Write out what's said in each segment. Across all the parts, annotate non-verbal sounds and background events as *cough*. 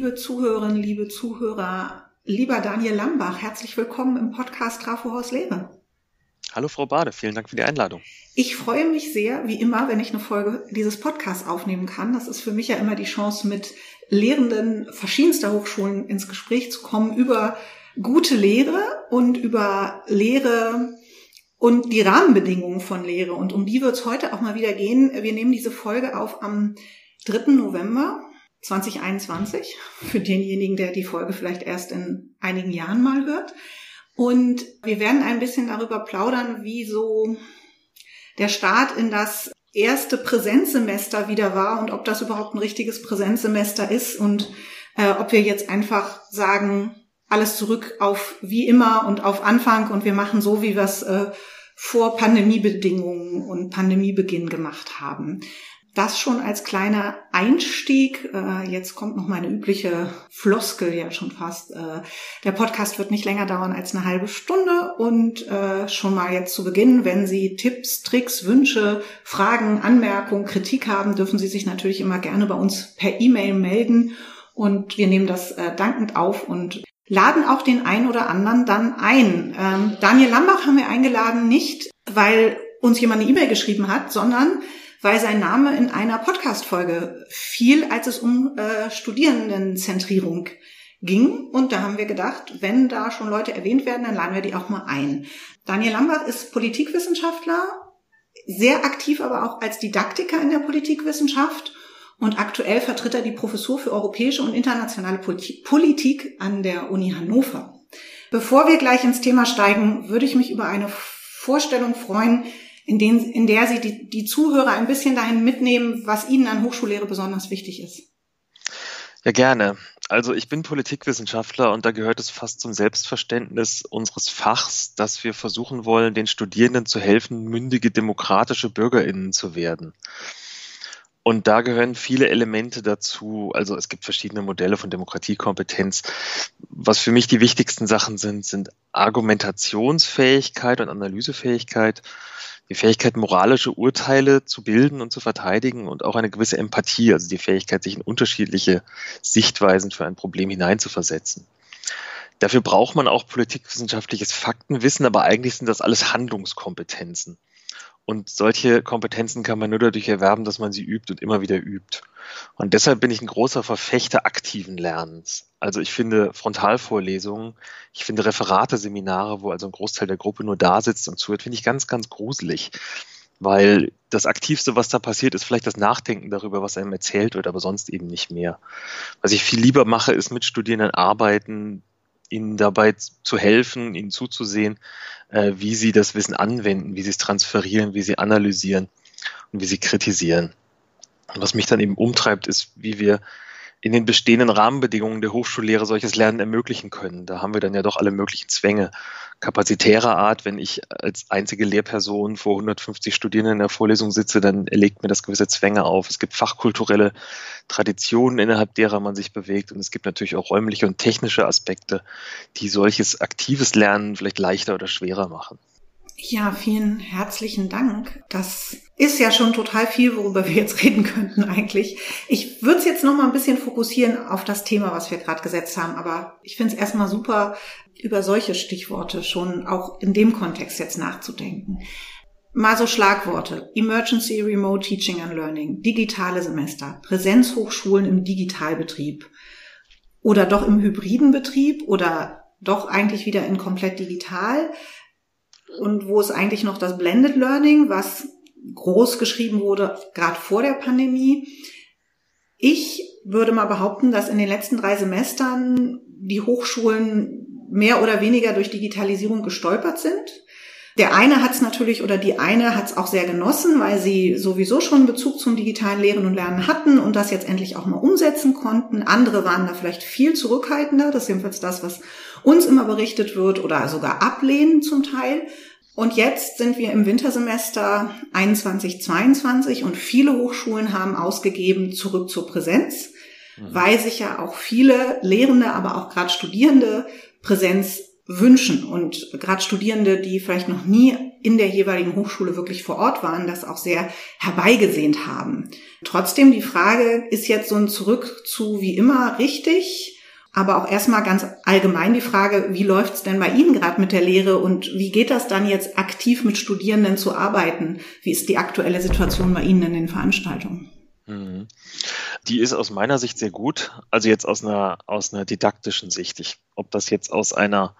Liebe Zuhörerinnen, liebe Zuhörer, lieber Daniel Lambach, herzlich willkommen im Podcast Trafohaus Lehre. Hallo Frau Bade, vielen Dank für die Einladung. Ich freue mich sehr, wie immer, wenn ich eine Folge dieses Podcasts aufnehmen kann. Das ist für mich ja immer die Chance, mit Lehrenden verschiedenster Hochschulen ins Gespräch zu kommen über gute Lehre und über Lehre und die Rahmenbedingungen von Lehre. Und um die wird es heute auch mal wieder gehen. Wir nehmen diese Folge auf am 3. November 2021, für denjenigen, der die Folge vielleicht erst in einigen Jahren mal hört. Und wir werden ein bisschen darüber plaudern, wie so der Start in das erste Präsenzsemester wieder war und ob das überhaupt ein richtiges Präsenzsemester ist und äh, ob wir jetzt einfach sagen, alles zurück auf wie immer und auf Anfang und wir machen so, wie wir es äh, vor Pandemiebedingungen und Pandemiebeginn gemacht haben. Das schon als kleiner Einstieg. Äh, jetzt kommt noch meine übliche Floskel ja schon fast. Äh, der Podcast wird nicht länger dauern als eine halbe Stunde und äh, schon mal jetzt zu Beginn, wenn Sie Tipps, Tricks, Wünsche, Fragen, Anmerkungen, Kritik haben, dürfen Sie sich natürlich immer gerne bei uns per E-Mail melden und wir nehmen das dankend auf und laden auch den einen oder anderen dann ein. Ähm, Daniel Lambach haben wir eingeladen, nicht weil uns jemand eine E-Mail geschrieben hat, sondern weil sein Name in einer Podcast-Folge fiel, als es um äh, Studierendenzentrierung ging. Und da haben wir gedacht, wenn da schon Leute erwähnt werden, dann laden wir die auch mal ein. Daniel Lambach ist Politikwissenschaftler, sehr aktiv aber auch als Didaktiker in der Politikwissenschaft. Und aktuell vertritt er die Professur für europäische und internationale Politik an der Uni Hannover. Bevor wir gleich ins Thema steigen, würde ich mich über eine Vorstellung freuen, in, den, in der Sie die, die Zuhörer ein bisschen dahin mitnehmen, was Ihnen an Hochschullehre besonders wichtig ist. Ja, gerne. Also ich bin Politikwissenschaftler und da gehört es fast zum Selbstverständnis unseres Fachs, dass wir versuchen wollen, den Studierenden zu helfen, mündige demokratische Bürgerinnen zu werden. Und da gehören viele Elemente dazu. Also es gibt verschiedene Modelle von Demokratiekompetenz. Was für mich die wichtigsten Sachen sind, sind Argumentationsfähigkeit und Analysefähigkeit, die Fähigkeit, moralische Urteile zu bilden und zu verteidigen und auch eine gewisse Empathie, also die Fähigkeit, sich in unterschiedliche Sichtweisen für ein Problem hineinzuversetzen. Dafür braucht man auch politikwissenschaftliches Faktenwissen, aber eigentlich sind das alles Handlungskompetenzen. Und solche Kompetenzen kann man nur dadurch erwerben, dass man sie übt und immer wieder übt. Und deshalb bin ich ein großer Verfechter aktiven Lernens. Also ich finde Frontalvorlesungen, ich finde Referate, Seminare, wo also ein Großteil der Gruppe nur da sitzt und zuhört, finde ich ganz, ganz gruselig. Weil das Aktivste, was da passiert, ist vielleicht das Nachdenken darüber, was einem erzählt wird, aber sonst eben nicht mehr. Was ich viel lieber mache, ist mit Studierenden arbeiten, ihnen dabei zu helfen, ihnen zuzusehen, äh, wie sie das Wissen anwenden, wie sie es transferieren, wie sie analysieren und wie sie kritisieren. Und was mich dann eben umtreibt, ist, wie wir in den bestehenden Rahmenbedingungen der Hochschullehre solches Lernen ermöglichen können. Da haben wir dann ja doch alle möglichen Zwänge. Kapazitärer Art, wenn ich als einzige Lehrperson vor 150 Studierenden in der Vorlesung sitze, dann erlegt mir das gewisse Zwänge auf. Es gibt fachkulturelle Traditionen, innerhalb derer man sich bewegt. Und es gibt natürlich auch räumliche und technische Aspekte, die solches aktives Lernen vielleicht leichter oder schwerer machen. Ja, vielen herzlichen Dank. Das ist ja schon total viel, worüber wir jetzt *laughs* reden könnten eigentlich. Ich würde es jetzt noch mal ein bisschen fokussieren auf das Thema, was wir gerade gesetzt haben, aber ich finde es erstmal super, über solche Stichworte schon auch in dem Kontext jetzt nachzudenken. Mal so Schlagworte. Emergency Remote Teaching and Learning, digitale Semester, Präsenzhochschulen im Digitalbetrieb oder doch im hybriden Betrieb oder doch eigentlich wieder in komplett digital und wo ist eigentlich noch das Blended Learning, was groß geschrieben wurde, gerade vor der Pandemie. Ich würde mal behaupten, dass in den letzten drei Semestern die Hochschulen mehr oder weniger durch Digitalisierung gestolpert sind. Der eine hat es natürlich oder die eine hat es auch sehr genossen, weil sie sowieso schon Bezug zum digitalen Lehren und Lernen hatten und das jetzt endlich auch mal umsetzen konnten. Andere waren da vielleicht viel zurückhaltender. Das ist jedenfalls das, was uns immer berichtet wird oder sogar ablehnen zum Teil. Und jetzt sind wir im Wintersemester 21, 22 und viele Hochschulen haben ausgegeben zurück zur Präsenz, mhm. weil sich ja auch viele Lehrende, aber auch gerade Studierende Präsenz wünschen und gerade Studierende, die vielleicht noch nie in der jeweiligen Hochschule wirklich vor Ort waren, das auch sehr herbeigesehnt haben. Trotzdem die Frage, ist jetzt so ein Zurück zu wie immer richtig? Aber auch erstmal ganz allgemein die Frage, wie läuft's denn bei Ihnen gerade mit der Lehre und wie geht das dann jetzt aktiv mit Studierenden zu arbeiten? Wie ist die aktuelle Situation bei Ihnen in den Veranstaltungen? Mhm. Die ist aus meiner Sicht sehr gut. Also jetzt aus einer, aus einer didaktischen Sicht. Ich, ob das jetzt aus einer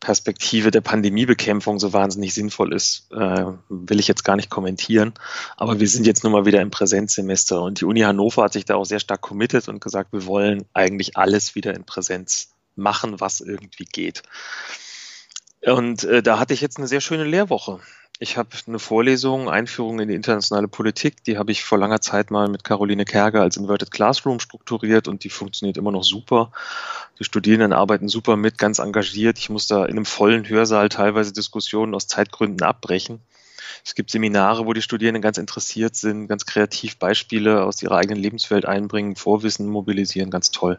Perspektive der Pandemiebekämpfung so wahnsinnig sinnvoll ist, äh, will ich jetzt gar nicht kommentieren. Aber wir sind jetzt nun mal wieder im Präsenzsemester und die Uni Hannover hat sich da auch sehr stark committed und gesagt, wir wollen eigentlich alles wieder in Präsenz machen, was irgendwie geht. Und äh, da hatte ich jetzt eine sehr schöne Lehrwoche. Ich habe eine Vorlesung, Einführung in die internationale Politik, die habe ich vor langer Zeit mal mit Caroline Kerger als Inverted Classroom strukturiert und die funktioniert immer noch super. Die Studierenden arbeiten super mit, ganz engagiert. Ich muss da in einem vollen Hörsaal teilweise Diskussionen aus Zeitgründen abbrechen. Es gibt Seminare, wo die Studierenden ganz interessiert sind, ganz kreativ Beispiele aus ihrer eigenen Lebenswelt einbringen, Vorwissen mobilisieren, ganz toll.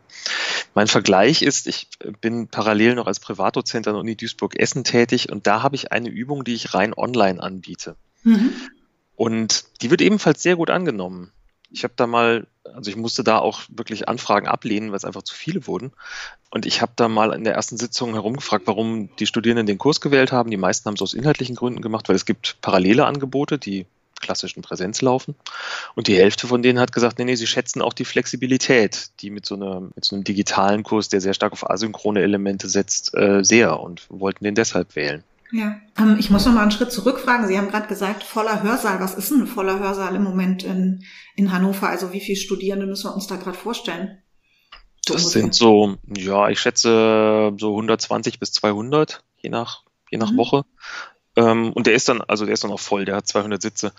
Mein Vergleich ist, ich bin parallel noch als Privatdozent an der Uni Duisburg-Essen tätig und da habe ich eine Übung, die ich rein online anbiete. Mhm. Und die wird ebenfalls sehr gut angenommen. Ich habe da mal, also ich musste da auch wirklich Anfragen ablehnen, weil es einfach zu viele wurden. Und ich habe da mal in der ersten Sitzung herumgefragt, warum die Studierenden den Kurs gewählt haben. Die meisten haben es aus inhaltlichen Gründen gemacht, weil es gibt parallele Angebote, die klassischen Präsenz laufen. Und die Hälfte von denen hat gesagt, nee, nee, sie schätzen auch die Flexibilität, die mit so, einer, mit so einem digitalen Kurs, der sehr stark auf asynchrone Elemente setzt, äh, sehr und wollten den deshalb wählen. Ja, ähm, ich muss noch mal einen Schritt zurückfragen. Sie haben gerade gesagt, voller Hörsaal. Was ist ein voller Hörsaal im Moment in, in Hannover? Also wie viele Studierende müssen wir uns da gerade vorstellen? So das ungefähr. sind so, ja, ich schätze so 120 bis 200, je nach, je nach mhm. Woche. Ähm, und der ist dann, also der ist dann auch voll, der hat 200 Sitze.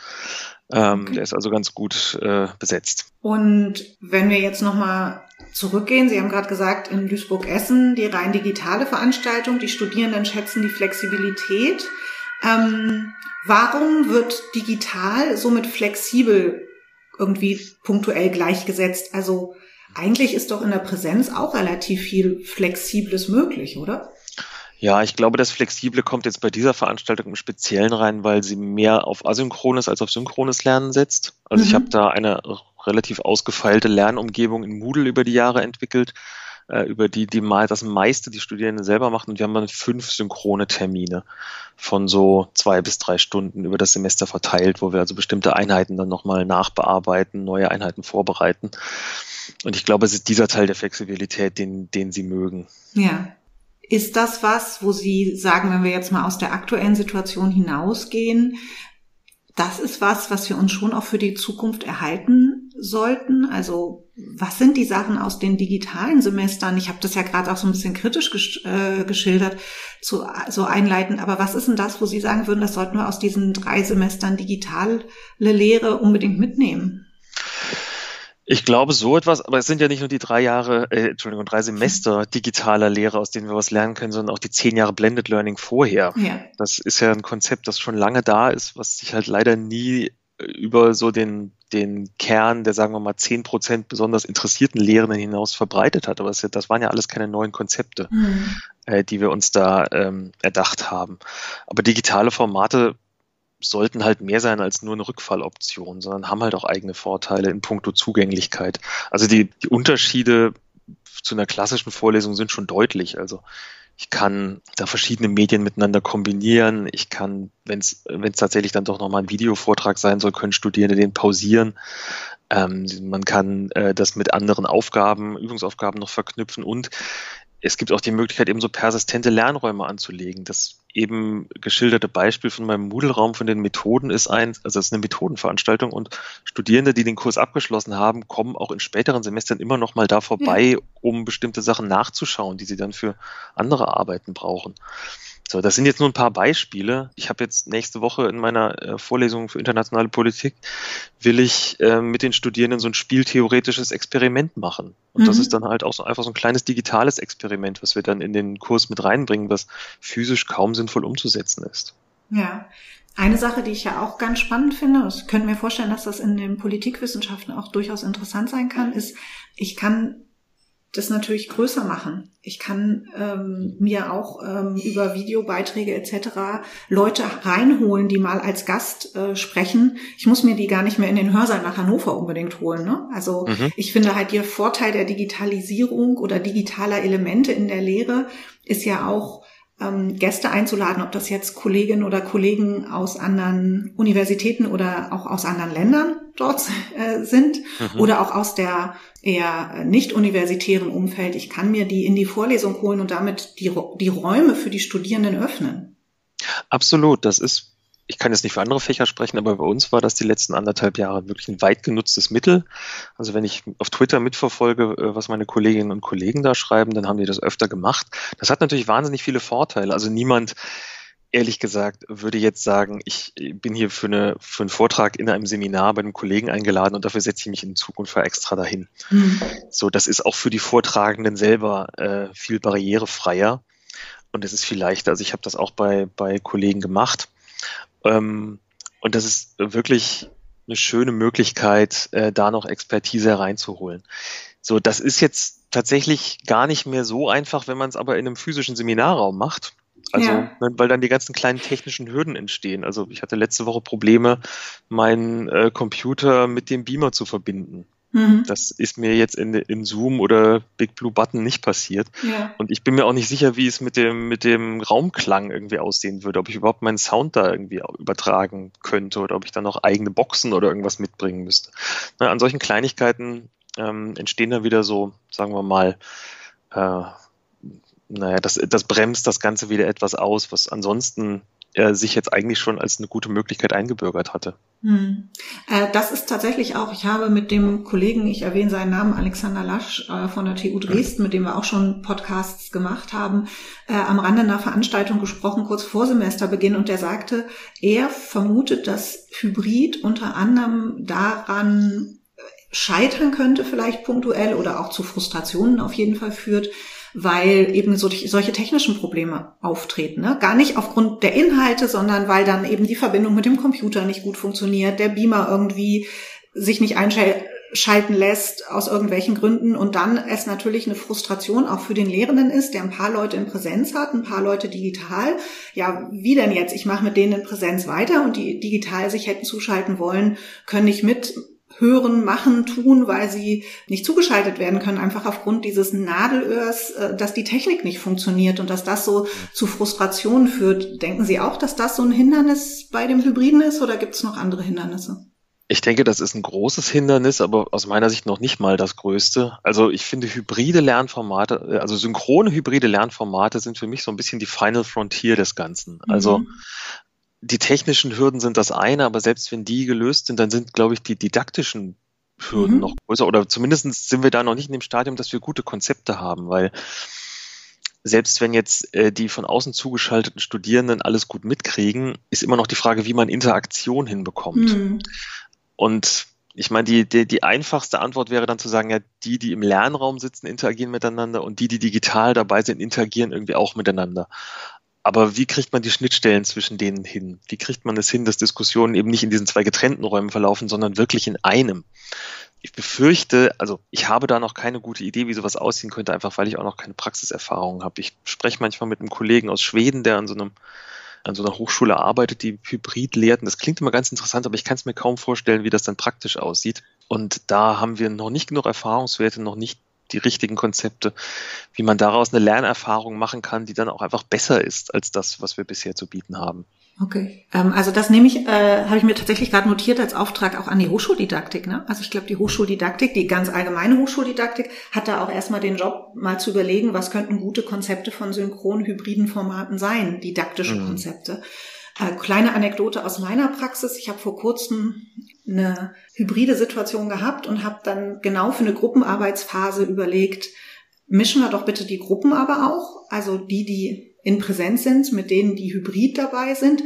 Ähm, okay. Der ist also ganz gut äh, besetzt. Und wenn wir jetzt nochmal zurückgehen, Sie haben gerade gesagt, in Duisburg-Essen die rein digitale Veranstaltung, die Studierenden schätzen die Flexibilität. Ähm, warum wird digital somit flexibel irgendwie punktuell gleichgesetzt? Also eigentlich ist doch in der Präsenz auch relativ viel Flexibles möglich, oder? Ja, ich glaube, das Flexible kommt jetzt bei dieser Veranstaltung im Speziellen rein, weil sie mehr auf asynchrones als auf synchrones Lernen setzt. Also mhm. ich habe da eine relativ ausgefeilte Lernumgebung in Moodle über die Jahre entwickelt, äh, über die die mal das meiste die Studierenden selber machen. Und wir haben dann fünf synchrone Termine von so zwei bis drei Stunden über das Semester verteilt, wo wir also bestimmte Einheiten dann nochmal nachbearbeiten, neue Einheiten vorbereiten. Und ich glaube, es ist dieser Teil der Flexibilität, den, den sie mögen. Ja, ist das was, wo Sie sagen, wenn wir jetzt mal aus der aktuellen Situation hinausgehen, das ist was, was wir uns schon auch für die Zukunft erhalten sollten? Also was sind die Sachen aus den digitalen Semestern? Ich habe das ja gerade auch so ein bisschen kritisch gesch äh, geschildert, zu, so einleitend, aber was ist denn das, wo Sie sagen würden, das sollten wir aus diesen drei Semestern digitale Lehre unbedingt mitnehmen? Ich glaube so etwas, aber es sind ja nicht nur die drei Jahre, äh, Entschuldigung, drei Semester digitaler Lehre, aus denen wir was lernen können, sondern auch die zehn Jahre Blended Learning vorher. Ja. Das ist ja ein Konzept, das schon lange da ist, was sich halt leider nie über so den, den Kern der, sagen wir mal, zehn Prozent besonders interessierten Lehrenden hinaus verbreitet hat. Aber das, das waren ja alles keine neuen Konzepte, mhm. äh, die wir uns da ähm, erdacht haben. Aber digitale Formate sollten halt mehr sein als nur eine Rückfalloption, sondern haben halt auch eigene Vorteile in puncto Zugänglichkeit. Also die, die Unterschiede zu einer klassischen Vorlesung sind schon deutlich. Also ich kann da verschiedene Medien miteinander kombinieren. Ich kann, wenn es tatsächlich dann doch nochmal ein Videovortrag sein soll, können Studierende den pausieren. Ähm, man kann äh, das mit anderen Aufgaben, Übungsaufgaben noch verknüpfen und es gibt auch die Möglichkeit, eben so persistente Lernräume anzulegen. Das eben geschilderte Beispiel von meinem Moodle-Raum von den Methoden ist ein, also es ist eine Methodenveranstaltung und Studierende, die den Kurs abgeschlossen haben, kommen auch in späteren Semestern immer noch mal da vorbei, ja. um bestimmte Sachen nachzuschauen, die sie dann für andere Arbeiten brauchen. So, das sind jetzt nur ein paar Beispiele. Ich habe jetzt nächste Woche in meiner äh, Vorlesung für internationale Politik will ich äh, mit den Studierenden so ein spieltheoretisches Experiment machen. Und mhm. das ist dann halt auch so einfach so ein kleines digitales Experiment, was wir dann in den Kurs mit reinbringen, was physisch kaum sinnvoll umzusetzen ist. Ja. Eine Sache, die ich ja auch ganz spannend finde, ich könnte mir vorstellen, dass das in den Politikwissenschaften auch durchaus interessant sein kann, ist, ich kann das natürlich größer machen. Ich kann ähm, mir auch ähm, über Videobeiträge etc. Leute reinholen, die mal als Gast äh, sprechen. Ich muss mir die gar nicht mehr in den Hörsaal nach Hannover unbedingt holen. Ne? Also mhm. ich finde halt der Vorteil der Digitalisierung oder digitaler Elemente in der Lehre ist ja auch ähm, Gäste einzuladen, ob das jetzt Kolleginnen oder Kollegen aus anderen Universitäten oder auch aus anderen Ländern dort äh, sind mhm. oder auch aus der eher nicht universitären Umfeld. Ich kann mir die in die Vorlesung holen und damit die, die Räume für die Studierenden öffnen. Absolut, das ist ich kann jetzt nicht für andere Fächer sprechen, aber bei uns war das die letzten anderthalb Jahre wirklich ein weit genutztes Mittel. Also wenn ich auf Twitter mitverfolge, äh, was meine Kolleginnen und Kollegen da schreiben, dann haben die das öfter gemacht. Das hat natürlich wahnsinnig viele Vorteile. Also niemand, ehrlich gesagt, würde jetzt sagen, ich bin hier für, eine, für einen Vortrag in einem Seminar bei einem Kollegen eingeladen und dafür setze ich mich in Zukunft extra dahin. Mhm. So, das ist auch für die Vortragenden selber äh, viel barrierefreier und es ist viel leichter. Also ich habe das auch bei, bei Kollegen gemacht ähm, und das ist wirklich eine schöne Möglichkeit, äh, da noch Expertise reinzuholen. So, das ist jetzt tatsächlich gar nicht mehr so einfach, wenn man es aber in einem physischen Seminarraum macht. Also, ja. Ne, weil dann die ganzen kleinen technischen Hürden entstehen. Also ich hatte letzte Woche Probleme, meinen äh, Computer mit dem Beamer zu verbinden. Mhm. Das ist mir jetzt in, in Zoom oder Big Blue Button nicht passiert. Ja. Und ich bin mir auch nicht sicher, wie es mit dem, mit dem Raumklang irgendwie aussehen würde, ob ich überhaupt meinen Sound da irgendwie übertragen könnte oder ob ich dann noch eigene Boxen oder irgendwas mitbringen müsste. Na, an solchen Kleinigkeiten ähm, entstehen da wieder so, sagen wir mal, äh, naja, das, das bremst das Ganze wieder etwas aus, was ansonsten er sich jetzt eigentlich schon als eine gute Möglichkeit eingebürgert hatte. Hm. Äh, das ist tatsächlich auch, ich habe mit dem Kollegen, ich erwähne seinen Namen, Alexander Lasch äh, von der TU Dresden, mit dem wir auch schon Podcasts gemacht haben, äh, am Rande einer Veranstaltung gesprochen, kurz vor Semesterbeginn, und der sagte, er vermutet, dass Hybrid unter anderem daran scheitern könnte, vielleicht punktuell oder auch zu Frustrationen auf jeden Fall führt, weil eben so, solche technischen Probleme auftreten. Ne? Gar nicht aufgrund der Inhalte, sondern weil dann eben die Verbindung mit dem Computer nicht gut funktioniert, der Beamer irgendwie sich nicht einschalten lässt aus irgendwelchen Gründen und dann es natürlich eine Frustration auch für den Lehrenden ist, der ein paar Leute in Präsenz hat, ein paar Leute digital. Ja, wie denn jetzt? Ich mache mit denen in Präsenz weiter und die digital sich hätten zuschalten wollen, können nicht mit hören, machen, tun, weil sie nicht zugeschaltet werden können, einfach aufgrund dieses Nadelöhrs, äh, dass die Technik nicht funktioniert und dass das so zu Frustrationen führt. Denken Sie auch, dass das so ein Hindernis bei dem Hybriden ist oder gibt es noch andere Hindernisse? Ich denke, das ist ein großes Hindernis, aber aus meiner Sicht noch nicht mal das größte. Also ich finde hybride Lernformate, äh, also synchrone hybride Lernformate sind für mich so ein bisschen die Final Frontier des Ganzen. Also mhm die technischen Hürden sind das eine, aber selbst wenn die gelöst sind, dann sind, glaube ich, die didaktischen Hürden mhm. noch größer. Oder zumindest sind wir da noch nicht in dem Stadium, dass wir gute Konzepte haben, weil selbst wenn jetzt äh, die von außen zugeschalteten Studierenden alles gut mitkriegen, ist immer noch die Frage, wie man Interaktion hinbekommt. Mhm. Und ich meine, die, die, die einfachste Antwort wäre dann zu sagen, ja, die, die im Lernraum sitzen, interagieren miteinander und die, die digital dabei sind, interagieren irgendwie auch miteinander. Aber wie kriegt man die Schnittstellen zwischen denen hin? Wie kriegt man es hin, dass Diskussionen eben nicht in diesen zwei getrennten Räumen verlaufen, sondern wirklich in einem? Ich befürchte, also ich habe da noch keine gute Idee, wie sowas aussehen könnte, einfach weil ich auch noch keine Praxiserfahrung habe. Ich spreche manchmal mit einem Kollegen aus Schweden, der an so einem an so einer Hochschule arbeitet, die Hybrid lehrt. Und das klingt immer ganz interessant, aber ich kann es mir kaum vorstellen, wie das dann praktisch aussieht. Und da haben wir noch nicht genug Erfahrungswerte, noch nicht die richtigen Konzepte, wie man daraus eine Lernerfahrung machen kann, die dann auch einfach besser ist als das, was wir bisher zu bieten haben. Okay, ähm, also das nehme ich, äh, habe ich mir tatsächlich gerade notiert als Auftrag auch an die Hochschuldidaktik. Ne? Also ich glaube, die Hochschuldidaktik, die ganz allgemeine Hochschuldidaktik, hat da auch erstmal den Job, mal zu überlegen, was könnten gute Konzepte von synchron hybriden Formaten sein, didaktische mhm. Konzepte. Äh, kleine Anekdote aus meiner Praxis. Ich habe vor kurzem eine hybride Situation gehabt und habe dann genau für eine Gruppenarbeitsphase überlegt, mischen wir doch bitte die Gruppen aber auch, also die, die in Präsenz sind, mit denen die hybrid dabei sind.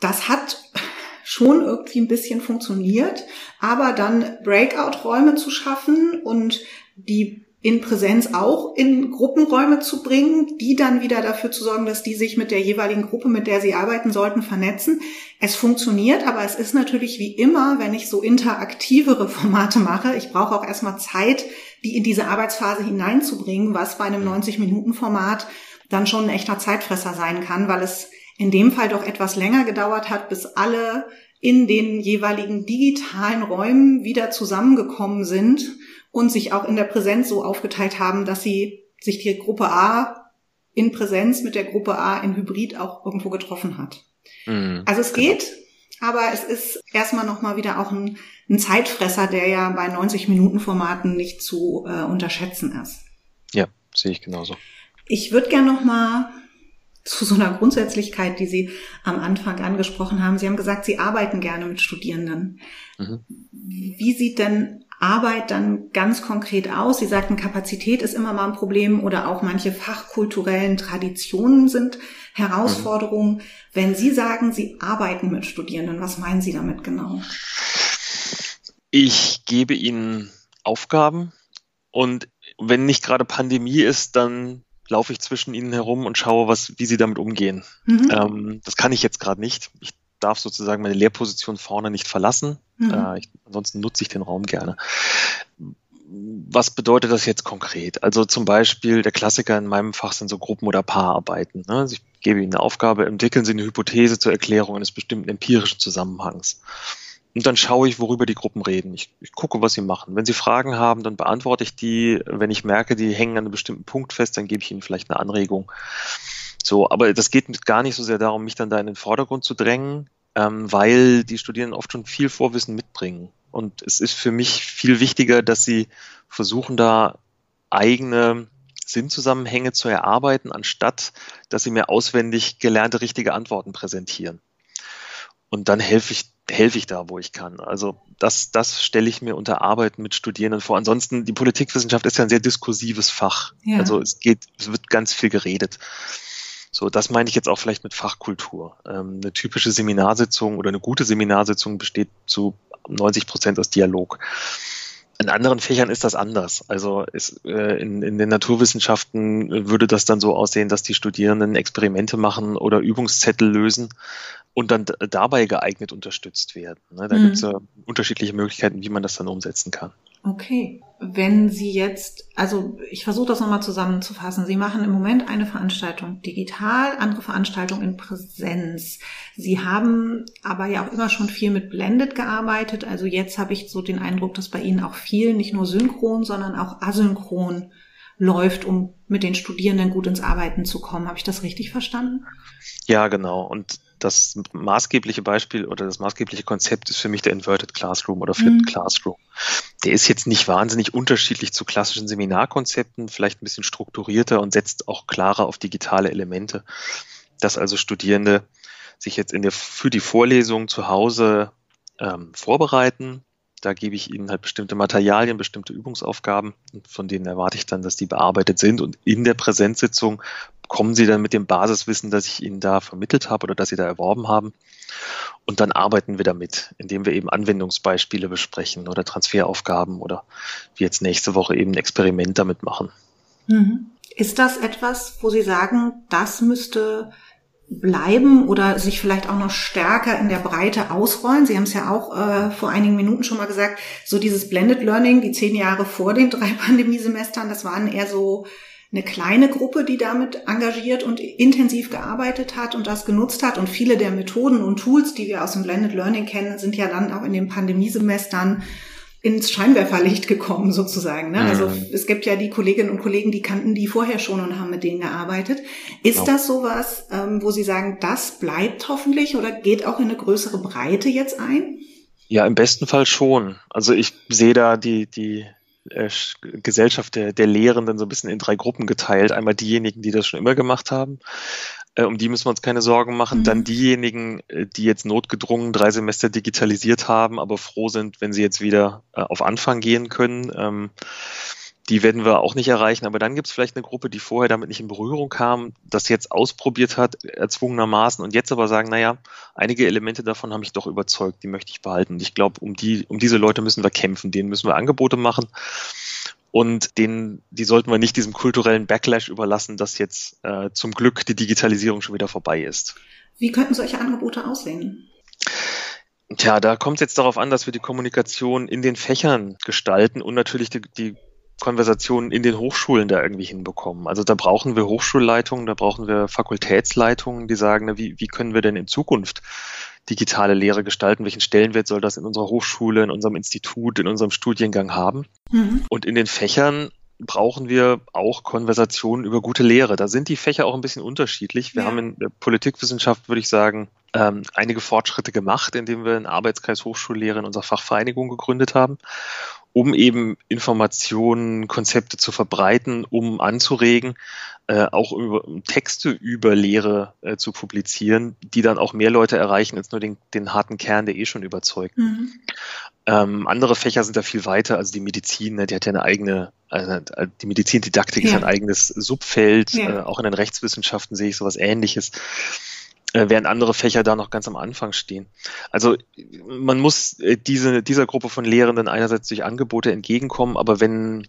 Das hat *laughs* schon irgendwie ein bisschen funktioniert, aber dann Breakout-Räume zu schaffen und die in Präsenz auch in Gruppenräume zu bringen, die dann wieder dafür zu sorgen, dass die sich mit der jeweiligen Gruppe, mit der sie arbeiten sollten, vernetzen. Es funktioniert, aber es ist natürlich wie immer, wenn ich so interaktivere *laughs* Formate mache, ich brauche auch erstmal Zeit, die in diese Arbeitsphase hineinzubringen, was bei einem 90-Minuten-Format dann schon ein echter Zeitfresser sein kann, weil es in dem Fall doch etwas länger gedauert hat, bis alle in den jeweiligen digitalen Räumen wieder zusammengekommen sind und sich auch in der Präsenz so aufgeteilt haben, dass sie sich die Gruppe A in Präsenz mit der Gruppe A in Hybrid auch irgendwo getroffen hat. Mhm, also es genau. geht, aber es ist erstmal nochmal wieder auch ein, ein, Zeitfresser, der ja bei 90 Minuten Formaten nicht zu äh, unterschätzen ist. Ja, sehe ich genauso. Ich würde gerne nochmal zu so einer Grundsätzlichkeit, die Sie am Anfang angesprochen haben. Sie haben gesagt, Sie arbeiten gerne mit Studierenden. Mhm. Wie sieht denn Arbeit dann ganz konkret aus? Sie sagten, Kapazität ist immer mal ein Problem oder auch manche fachkulturellen Traditionen sind Herausforderungen. Mhm. Wenn Sie sagen, Sie arbeiten mit Studierenden, was meinen Sie damit genau? Ich gebe ihnen Aufgaben und wenn nicht gerade Pandemie ist, dann laufe ich zwischen ihnen herum und schaue, was, wie sie damit umgehen. Mhm. Ähm, das kann ich jetzt gerade nicht. Ich darf sozusagen meine Lehrposition vorne nicht verlassen. Mhm. Äh, ich, ansonsten nutze ich den Raum gerne. Was bedeutet das jetzt konkret? Also zum Beispiel der Klassiker in meinem Fach sind so Gruppen- oder Paararbeiten. Ne? Also ich gebe Ihnen eine Aufgabe, entwickeln Sie eine Hypothese zur Erklärung eines bestimmten empirischen Zusammenhangs. Und dann schaue ich, worüber die Gruppen reden. Ich, ich, gucke, was sie machen. Wenn sie Fragen haben, dann beantworte ich die. Wenn ich merke, die hängen an einem bestimmten Punkt fest, dann gebe ich ihnen vielleicht eine Anregung. So, aber das geht gar nicht so sehr darum, mich dann da in den Vordergrund zu drängen, ähm, weil die Studierenden oft schon viel Vorwissen mitbringen. Und es ist für mich viel wichtiger, dass sie versuchen, da eigene Sinnzusammenhänge zu erarbeiten, anstatt dass sie mir auswendig gelernte richtige Antworten präsentieren. Und dann helfe ich, helfe ich da, wo ich kann. Also das, das stelle ich mir unter Arbeiten mit Studierenden vor. Ansonsten, die Politikwissenschaft ist ja ein sehr diskursives Fach. Ja. Also es geht, es wird ganz viel geredet. So, das meine ich jetzt auch vielleicht mit Fachkultur. Ähm, eine typische Seminarsitzung oder eine gute Seminarsitzung besteht zu 90 Prozent aus Dialog. In anderen Fächern ist das anders. Also ist, äh, in, in den Naturwissenschaften würde das dann so aussehen, dass die Studierenden Experimente machen oder Übungszettel lösen und dann dabei geeignet unterstützt werden. Ne? Da mhm. gibt es ja unterschiedliche Möglichkeiten, wie man das dann umsetzen kann. Okay. Wenn Sie jetzt, also ich versuche das nochmal zusammenzufassen. Sie machen im Moment eine Veranstaltung digital, andere Veranstaltung in Präsenz. Sie haben aber ja auch immer schon viel mit Blended gearbeitet. Also jetzt habe ich so den Eindruck, dass bei Ihnen auch viel, nicht nur synchron, sondern auch asynchron läuft, um mit den Studierenden gut ins Arbeiten zu kommen. Habe ich das richtig verstanden? Ja, genau. Und das maßgebliche Beispiel oder das maßgebliche Konzept ist für mich der Inverted Classroom oder Flipped mhm. Classroom. Der ist jetzt nicht wahnsinnig unterschiedlich zu klassischen Seminarkonzepten, vielleicht ein bisschen strukturierter und setzt auch klarer auf digitale Elemente, dass also Studierende sich jetzt in der, für die Vorlesung zu Hause ähm, vorbereiten, da gebe ich ihnen halt bestimmte Materialien, bestimmte Übungsaufgaben, von denen erwarte ich dann, dass die bearbeitet sind. Und in der Präsenzsitzung kommen sie dann mit dem Basiswissen, das ich ihnen da vermittelt habe oder das sie da erworben haben. Und dann arbeiten wir damit, indem wir eben Anwendungsbeispiele besprechen oder Transferaufgaben oder wie jetzt nächste Woche eben ein Experiment damit machen. Mhm. Ist das etwas, wo Sie sagen, das müsste bleiben oder sich vielleicht auch noch stärker in der Breite ausrollen. Sie haben es ja auch äh, vor einigen Minuten schon mal gesagt, so dieses Blended Learning, die zehn Jahre vor den drei *laughs* Pandemiesemestern, das waren eher so eine kleine Gruppe, die damit engagiert und intensiv gearbeitet hat und das genutzt hat. Und viele der Methoden und Tools, die wir aus dem Blended Learning kennen, sind ja dann auch in den Pandemiesemestern ins Scheinwerferlicht gekommen sozusagen. Ne? Also mhm. es gibt ja die Kolleginnen und Kollegen, die kannten die vorher schon und haben mit denen gearbeitet. Ist genau. das sowas, ähm, wo Sie sagen, das bleibt hoffentlich oder geht auch in eine größere Breite jetzt ein? Ja, im besten Fall schon. Also ich sehe da die, die äh, Gesellschaft der, der Lehrenden so ein bisschen in drei Gruppen geteilt. Einmal diejenigen, die das schon immer gemacht haben, äh, um die müssen wir uns keine Sorgen machen. Mhm. Dann diejenigen, äh, die jetzt notgedrungen drei Semester digitalisiert haben, aber froh sind, wenn sie jetzt wieder äh, auf Anfang gehen können. Die werden wir auch nicht erreichen. Aber dann gibt es vielleicht eine Gruppe, die vorher damit nicht in Berührung kam, das jetzt ausprobiert hat, erzwungenermaßen und jetzt aber sagen, naja, einige Elemente davon haben mich doch überzeugt, die möchte ich behalten. Und ich glaube, um die, um diese Leute müssen wir kämpfen, denen müssen wir Angebote machen. Und den, die sollten wir nicht diesem kulturellen Backlash überlassen, dass jetzt äh, zum Glück die Digitalisierung schon wieder vorbei ist. Wie könnten solche Angebote aussehen? Tja, da kommt es jetzt darauf an, dass wir die Kommunikation in den Fächern gestalten und natürlich die, die Konversationen in den Hochschulen da irgendwie hinbekommen. Also da brauchen wir Hochschulleitungen, da brauchen wir Fakultätsleitungen, die sagen, na, wie, wie können wir denn in Zukunft digitale Lehre gestalten? Welchen Stellenwert soll das in unserer Hochschule, in unserem Institut, in unserem Studiengang haben? Mhm. Und in den Fächern brauchen wir auch Konversationen über gute Lehre. Da sind die Fächer auch ein bisschen unterschiedlich. Wir ja. haben in der Politikwissenschaft, würde ich sagen, ähm, einige Fortschritte gemacht, indem wir einen Arbeitskreis Hochschullehre in unserer Fachvereinigung gegründet haben um eben Informationen, Konzepte zu verbreiten, um anzuregen, äh, auch über, Texte über Lehre äh, zu publizieren, die dann auch mehr Leute erreichen als nur den, den harten Kern, der eh schon überzeugt. Mhm. Ähm, andere Fächer sind da viel weiter, also die Medizin, ne, die hat ja eine eigene, also die Medizindidaktik ja. ist ein eigenes Subfeld, ja. äh, auch in den Rechtswissenschaften sehe ich sowas ähnliches äh, während andere Fächer da noch ganz am Anfang stehen. Also man muss äh, diese, dieser Gruppe von Lehrenden einerseits durch Angebote entgegenkommen, aber wenn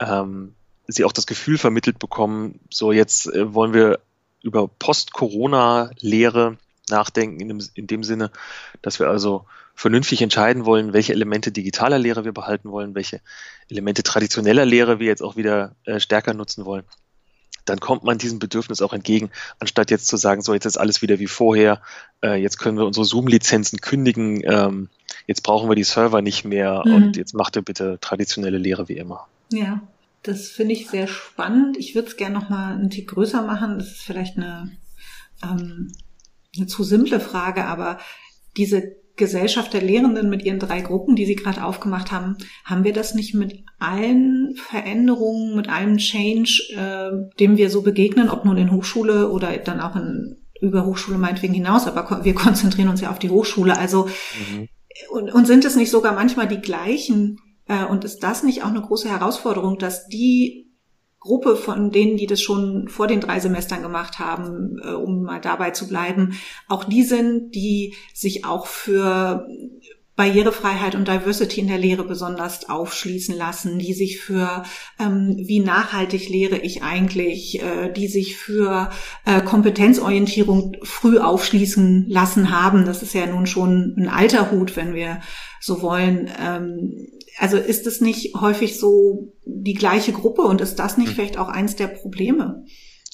ähm, sie auch das Gefühl vermittelt bekommen, so jetzt äh, wollen wir über Post-Corona-Lehre nachdenken, in dem, in dem Sinne, dass wir also vernünftig entscheiden wollen, welche Elemente digitaler Lehre wir behalten wollen, welche Elemente traditioneller Lehre wir jetzt auch wieder äh, stärker nutzen wollen dann kommt man diesem Bedürfnis auch entgegen, anstatt jetzt zu sagen, so jetzt ist alles wieder wie vorher, äh, jetzt können wir unsere Zoom-Lizenzen kündigen, ähm, jetzt brauchen wir die Server nicht mehr mhm. und jetzt macht ihr bitte traditionelle Lehre wie immer. Ja, das finde ich sehr spannend. Ich würde es gerne noch mal einen Tick größer machen. Das ist vielleicht eine, ähm, eine zu simple Frage, aber diese Gesellschaft der Lehrenden mit ihren drei Gruppen, die Sie gerade aufgemacht haben, haben wir das nicht mit allen Veränderungen, mit allem Change, äh, dem wir so begegnen, ob nun in Hochschule oder dann auch in, über Hochschule meinetwegen hinaus, aber wir konzentrieren uns ja auf die Hochschule. Also mhm. und, und sind es nicht sogar manchmal die gleichen? Äh, und ist das nicht auch eine große Herausforderung, dass die Gruppe von denen, die das schon vor den drei Semestern gemacht haben, äh, um mal dabei zu bleiben, auch die sind, die sich auch für Barrierefreiheit und Diversity in der Lehre besonders aufschließen lassen, die sich für ähm, wie nachhaltig lehre ich eigentlich, äh, die sich für äh, Kompetenzorientierung früh aufschließen lassen haben. Das ist ja nun schon ein alter Hut, wenn wir so wollen. Ähm, also ist es nicht häufig so die gleiche Gruppe und ist das nicht hm. vielleicht auch eins der Probleme?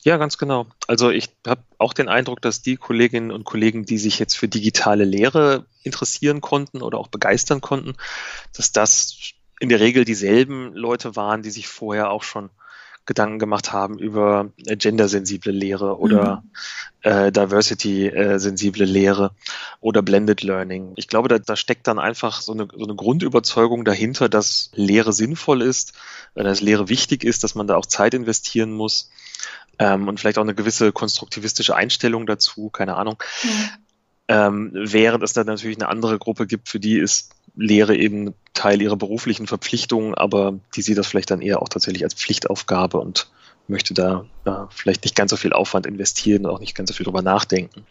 Ja, ganz genau. Also ich habe auch den Eindruck, dass die Kolleginnen und Kollegen, die sich jetzt für digitale Lehre interessieren konnten oder auch begeistern konnten, dass das in der Regel dieselben Leute waren, die sich vorher auch schon Gedanken gemacht haben über gendersensible Lehre oder mhm. äh, diversity-sensible Lehre oder blended learning. Ich glaube, da, da steckt dann einfach so eine, so eine Grundüberzeugung dahinter, dass Lehre sinnvoll ist, äh, dass Lehre wichtig ist, dass man da auch Zeit investieren muss ähm, und vielleicht auch eine gewisse konstruktivistische Einstellung dazu, keine Ahnung. Mhm. Ähm, während es dann natürlich eine andere Gruppe gibt, für die ist Lehre eben Teil ihrer beruflichen Verpflichtungen, aber die sieht das vielleicht dann eher auch tatsächlich als Pflichtaufgabe und möchte da äh, vielleicht nicht ganz so viel Aufwand investieren und auch nicht ganz so viel drüber nachdenken.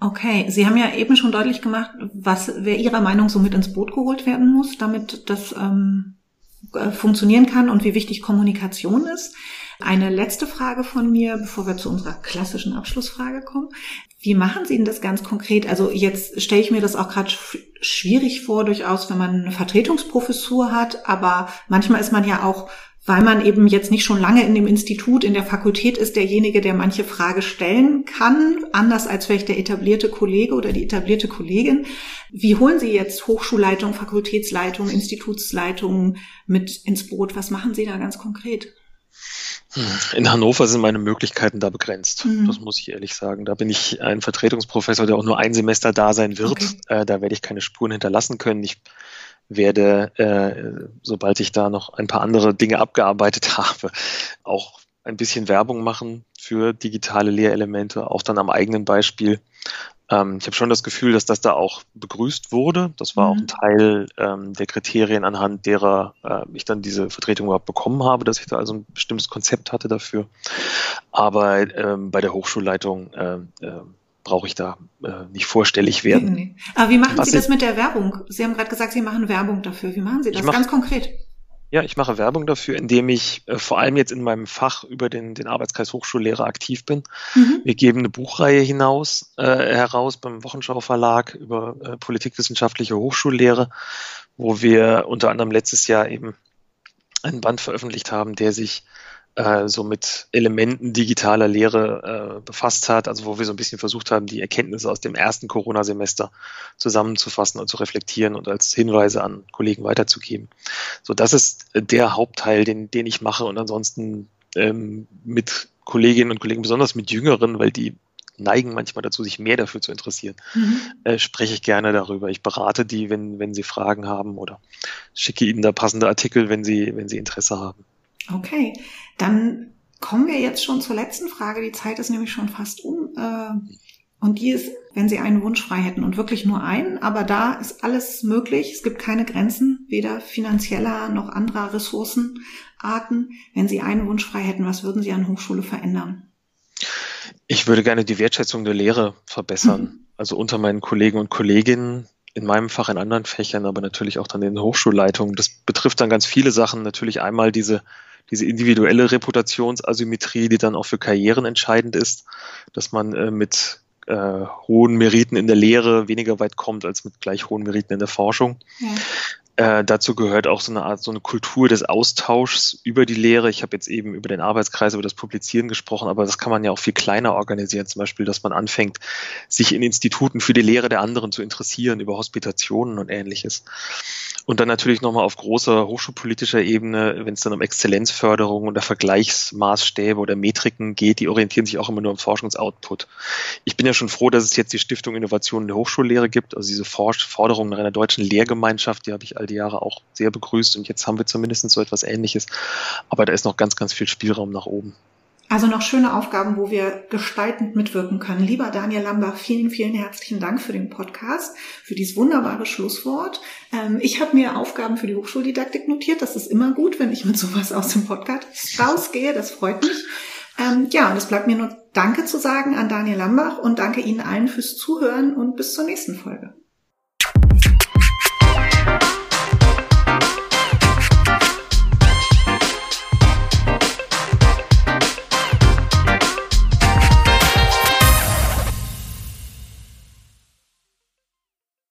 Okay, Sie haben ja eben schon deutlich gemacht, was wer Ihrer Meinung so mit ins Boot geholt werden muss, damit das ähm, äh, funktionieren kann und wie wichtig Kommunikation ist. Eine letzte Frage von mir, bevor wir zu unserer klassischen Abschlussfrage kommen. Wie machen Sie denn das ganz konkret? Also jetzt stelle ich mir das auch gerade schwierig vor, durchaus, wenn man eine Vertretungsprofessur hat, aber manchmal ist man ja auch weil man eben jetzt nicht schon lange in dem Institut, in der Fakultät ist, derjenige, der manche Frage stellen kann, anders als vielleicht der etablierte Kollege oder die etablierte Kollegin. Wie holen Sie jetzt Hochschulleitung, Fakultätsleitung, Institutsleitung mit ins Boot? Was machen Sie da ganz konkret? In Hannover sind meine Möglichkeiten da begrenzt. Mhm. Das muss ich ehrlich sagen. Da bin ich ein Vertretungsprofessor, der auch nur ein Semester da sein wird. Okay. Äh, da werde ich keine Spuren hinterlassen können. Ich werde, äh, sobald ich da noch ein paar andere Dinge abgearbeitet *laughs* habe, auch ein bisschen Werbung machen für digitale Lehrelemente, auch dann am eigenen Beispiel. Ähm, ich habe schon das Gefühl, dass das da auch begrüßt wurde. Das war mhm. auch ein Teil ähm, der Kriterien, anhand derer äh, ich dann diese Vertretung überhaupt bekommen habe, dass ich da also ein bestimmtes Konzept hatte dafür. Aber ähm, bei der Hochschulleitung äh, äh, brauche ich da äh, nicht vorstellig werden. Nee, Aber wie machen Was Sie das mit der Werbung? Sie haben gerade gesagt, Sie machen Werbung dafür. Wie machen Sie das mach, ganz konkret? Ja, ich mache Werbung dafür, indem ich äh, vor allem jetzt in meinem Fach über den, den Arbeitskreis Hochschullehrer aktiv bin. Mhm. Wir geben eine Buchreihe hinaus, äh, heraus beim Wochenschau Verlag über äh, politikwissenschaftliche Hochschullehre, wo wir unter anderem letztes Jahr eben einen Band veröffentlicht haben, der sich äh, so mit Elementen digitaler Lehre äh, befasst hat, also wo wir so ein bisschen versucht haben, die Erkenntnisse aus dem ersten Corona-Semester zusammenzufassen und zu reflektieren und als Hinweise an Kollegen weiterzugeben. So, das ist der Hauptteil, den, den ich mache und ansonsten ähm, mit Kolleginnen und Kollegen, besonders mit Jüngeren, weil die neigen manchmal dazu, sich mehr dafür zu interessieren, mhm. äh, spreche ich gerne darüber. Ich berate die, wenn, wenn sie Fragen haben oder schicke ihnen da passende Artikel, wenn sie, wenn sie Interesse haben. Okay, dann kommen wir jetzt schon zur letzten Frage. Die Zeit ist nämlich schon fast um. Äh, und die ist, wenn Sie einen Wunsch frei hätten und wirklich nur einen, aber da ist alles möglich. Es gibt keine Grenzen, weder finanzieller noch anderer Ressourcenarten. Wenn Sie einen Wunsch frei hätten, was würden Sie an Hochschule verändern? Ich würde gerne die Wertschätzung der Lehre verbessern. Mhm. Also unter meinen Kollegen und Kolleginnen in meinem Fach, in anderen Fächern, aber natürlich auch dann in den Hochschulleitungen. Das betrifft dann ganz viele Sachen. Natürlich einmal diese diese individuelle Reputationsasymmetrie, die dann auch für Karrieren entscheidend ist, dass man äh, mit äh, hohen Meriten in der Lehre weniger weit kommt als mit gleich hohen Meriten in der Forschung. Ja. Äh, dazu gehört auch so eine Art, so eine Kultur des Austauschs über die Lehre. Ich habe jetzt eben über den Arbeitskreis, über das Publizieren gesprochen, aber das kann man ja auch viel kleiner organisieren. Zum Beispiel, dass man anfängt, sich in Instituten für die Lehre der anderen zu interessieren, über Hospitationen und ähnliches. Und dann natürlich nochmal auf großer hochschulpolitischer Ebene, wenn es dann um Exzellenzförderung oder Vergleichsmaßstäbe oder Metriken geht, die orientieren sich auch immer nur am Forschungsoutput. Ich bin ja schon froh, dass es jetzt die Stiftung Innovation in der Hochschullehre gibt, also diese Forderung nach einer deutschen Lehrgemeinschaft, die habe ich all die Jahre auch sehr begrüßt und jetzt haben wir zumindest so etwas Ähnliches. Aber da ist noch ganz, ganz viel Spielraum nach oben. Also noch schöne Aufgaben, wo wir gestaltend mitwirken können. Lieber Daniel Lambach, vielen, vielen herzlichen Dank für den Podcast, für dieses wunderbare Schlusswort. Ähm, ich habe mir Aufgaben für die Hochschuldidaktik notiert. Das ist immer gut, wenn ich mit sowas aus dem Podcast rausgehe. Das freut mich. Ähm, ja, und es bleibt mir nur Danke zu sagen an Daniel Lambach und danke Ihnen allen fürs Zuhören und bis zur nächsten Folge.